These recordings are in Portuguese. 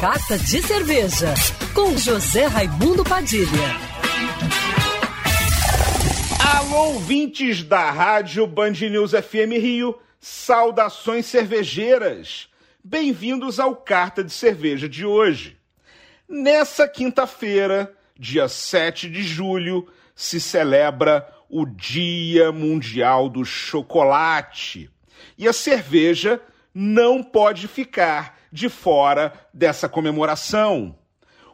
Carta de Cerveja, com José Raimundo Padilha. Alô, ouvintes da Rádio Band News FM Rio, saudações cervejeiras. Bem-vindos ao Carta de Cerveja de hoje. Nessa quinta-feira, dia 7 de julho, se celebra o Dia Mundial do Chocolate. E a cerveja não pode ficar de fora dessa comemoração.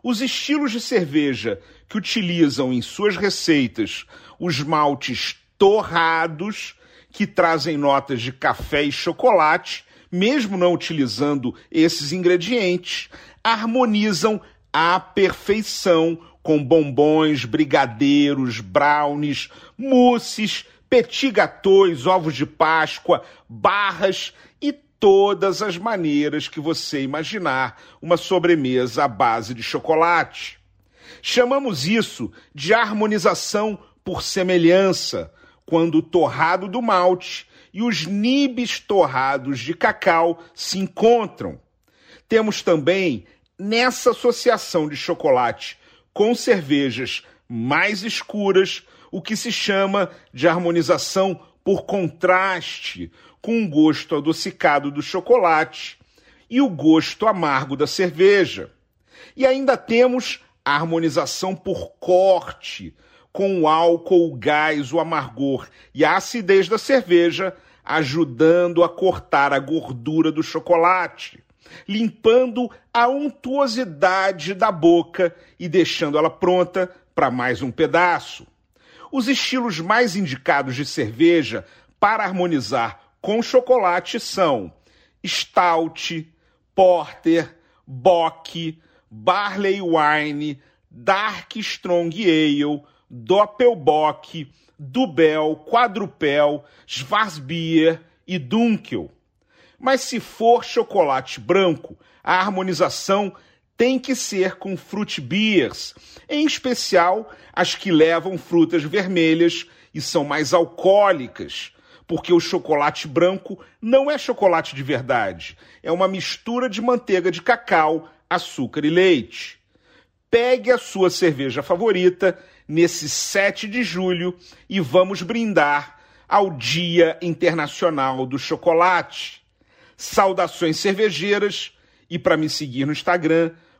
Os estilos de cerveja que utilizam em suas receitas os maltes torrados, que trazem notas de café e chocolate, mesmo não utilizando esses ingredientes, harmonizam à perfeição com bombons, brigadeiros, brownies, mousses, petit gâteaux, ovos de Páscoa, barras e todas as maneiras que você imaginar uma sobremesa à base de chocolate. Chamamos isso de harmonização por semelhança, quando o torrado do malte e os nibs torrados de cacau se encontram. Temos também, nessa associação de chocolate com cervejas mais escuras, o que se chama de harmonização por contraste, com o gosto adocicado do chocolate e o gosto amargo da cerveja. E ainda temos a harmonização por corte, com o álcool, o gás, o amargor e a acidez da cerveja, ajudando a cortar a gordura do chocolate, limpando a untuosidade da boca e deixando ela pronta para mais um pedaço. Os estilos mais indicados de cerveja para harmonizar com chocolate são Stout, Porter, Bock, Barley Wine, Dark Strong Ale, Doppelbock, Dubel, Quadrupel, Schwarzbier e Dunkel. Mas se for chocolate branco, a harmonização tem que ser com fruit beers, em especial as que levam frutas vermelhas e são mais alcoólicas, porque o chocolate branco não é chocolate de verdade, é uma mistura de manteiga de cacau, açúcar e leite. Pegue a sua cerveja favorita nesse 7 de julho e vamos brindar ao Dia Internacional do Chocolate. Saudações cervejeiras e para me seguir no Instagram,